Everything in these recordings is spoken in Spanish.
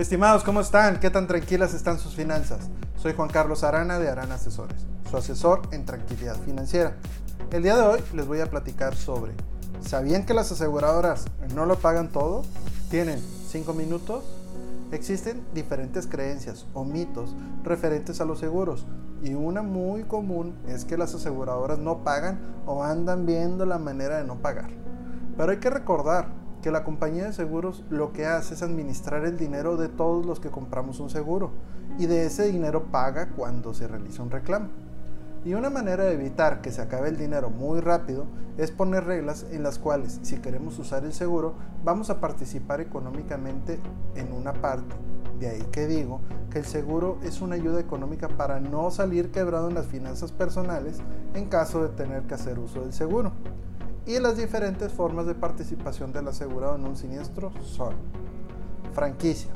Estimados, ¿cómo están? ¿Qué tan tranquilas están sus finanzas? Soy Juan Carlos Arana de Arana Asesores, su asesor en tranquilidad financiera. El día de hoy les voy a platicar sobre, ¿sabían que las aseguradoras no lo pagan todo? ¿Tienen 5 minutos? Existen diferentes creencias o mitos referentes a los seguros y una muy común es que las aseguradoras no pagan o andan viendo la manera de no pagar. Pero hay que recordar que la compañía de seguros lo que hace es administrar el dinero de todos los que compramos un seguro y de ese dinero paga cuando se realiza un reclamo. Y una manera de evitar que se acabe el dinero muy rápido es poner reglas en las cuales si queremos usar el seguro vamos a participar económicamente en una parte. De ahí que digo que el seguro es una ayuda económica para no salir quebrado en las finanzas personales en caso de tener que hacer uso del seguro y las diferentes formas de participación del asegurado en un siniestro son franquicia.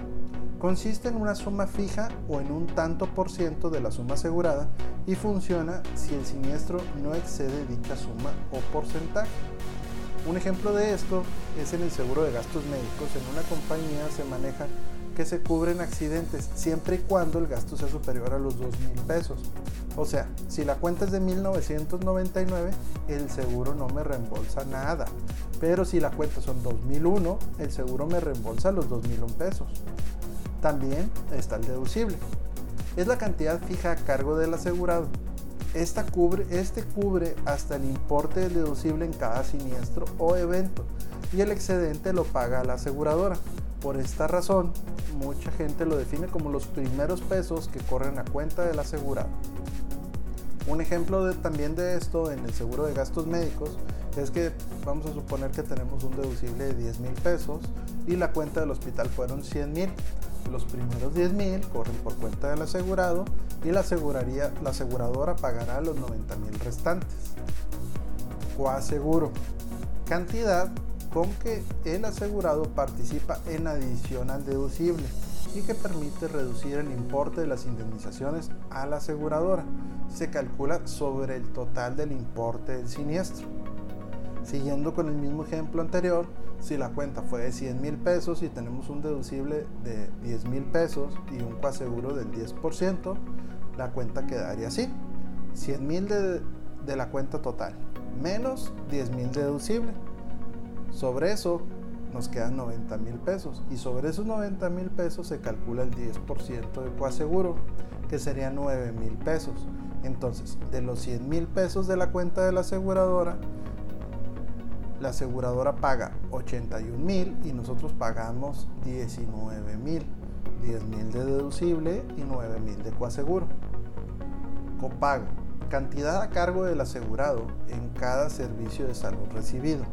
Consiste en una suma fija o en un tanto por ciento de la suma asegurada y funciona si el siniestro no excede dicha suma o porcentaje. Un ejemplo de esto es en el seguro de gastos médicos. En una compañía se maneja que se cubren accidentes siempre y cuando el gasto sea superior a los 2 mil pesos. O sea, si la cuenta es de 1999, el seguro no me reembolsa nada. Pero si la cuenta son 2001, el seguro me reembolsa los 2001 pesos. También está el deducible. Es la cantidad fija a cargo del asegurado. Esta cubre, este cubre hasta el importe del deducible en cada siniestro o evento y el excedente lo paga la aseguradora. Por esta razón, mucha gente lo define como los primeros pesos que corren a cuenta del asegurado. Un ejemplo también de esto en el seguro de gastos médicos es que vamos a suponer que tenemos un deducible de 10 mil pesos y la cuenta del hospital fueron 100 mil. Los primeros 10 mil corren por cuenta del asegurado y la, aseguraría, la aseguradora pagará los 90 mil restantes. Coaseguro. Cantidad con que el asegurado participa en adición al deducible y que permite reducir el importe de las indemnizaciones a la aseguradora. Se calcula sobre el total del importe del siniestro. Siguiendo con el mismo ejemplo anterior, si la cuenta fue de 100 mil pesos y tenemos un deducible de 10 mil pesos y un coaseguro del 10%, la cuenta quedaría así. 100 mil de, de la cuenta total menos 10 mil deducible sobre eso nos quedan 90 mil pesos y sobre esos 90 mil pesos se calcula el 10% de coaseguro, que sería 9 mil pesos. Entonces, de los 100 mil pesos de la cuenta de la aseguradora, la aseguradora paga 81 mil y nosotros pagamos 19 mil. 10 mil de deducible y 9 mil de coaseguro. Copago. Cantidad a cargo del asegurado en cada servicio de salud recibido.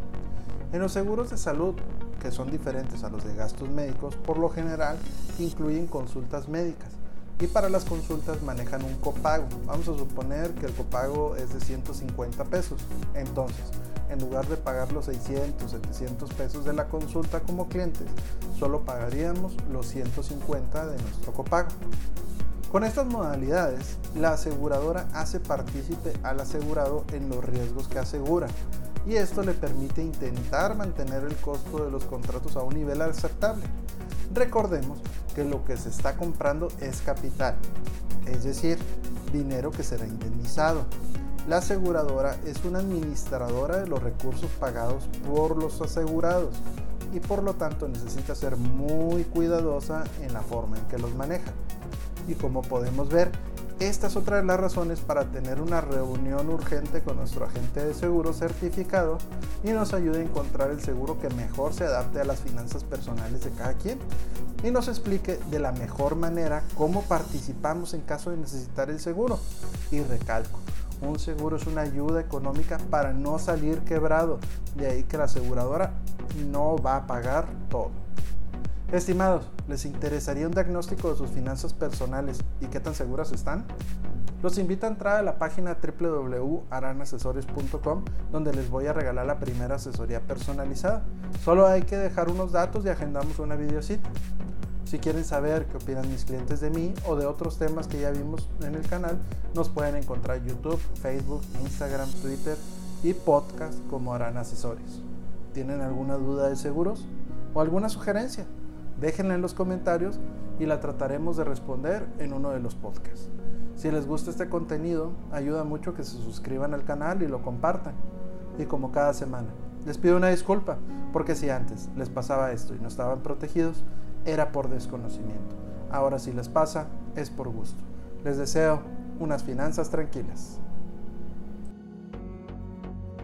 En los seguros de salud, que son diferentes a los de gastos médicos, por lo general incluyen consultas médicas y para las consultas manejan un copago. Vamos a suponer que el copago es de 150 pesos. Entonces, en lugar de pagar los 600, 700 pesos de la consulta como clientes, solo pagaríamos los 150 de nuestro copago. Con estas modalidades, la aseguradora hace partícipe al asegurado en los riesgos que asegura y esto le permite intentar mantener el costo de los contratos a un nivel aceptable. Recordemos que lo que se está comprando es capital, es decir, dinero que será indemnizado. La aseguradora es una administradora de los recursos pagados por los asegurados y por lo tanto necesita ser muy cuidadosa en la forma en que los maneja. Y como podemos ver, esta es otra de las razones para tener una reunión urgente con nuestro agente de seguro certificado y nos ayude a encontrar el seguro que mejor se adapte a las finanzas personales de cada quien y nos explique de la mejor manera cómo participamos en caso de necesitar el seguro. Y recalco, un seguro es una ayuda económica para no salir quebrado, de ahí que la aseguradora no va a pagar todo. Estimados, ¿les interesaría un diagnóstico de sus finanzas personales y qué tan seguras están? Los invito a entrar a la página www.aranasesores.com donde les voy a regalar la primera asesoría personalizada. Solo hay que dejar unos datos y agendamos una videocita. Si quieren saber qué opinan mis clientes de mí o de otros temas que ya vimos en el canal, nos pueden encontrar en YouTube, Facebook, Instagram, Twitter y podcast como Aran Asesores. ¿Tienen alguna duda de seguros o alguna sugerencia? Déjenla en los comentarios y la trataremos de responder en uno de los podcasts. Si les gusta este contenido, ayuda mucho que se suscriban al canal y lo compartan. Y como cada semana, les pido una disculpa, porque si antes les pasaba esto y no estaban protegidos, era por desconocimiento. Ahora si les pasa, es por gusto. Les deseo unas finanzas tranquilas.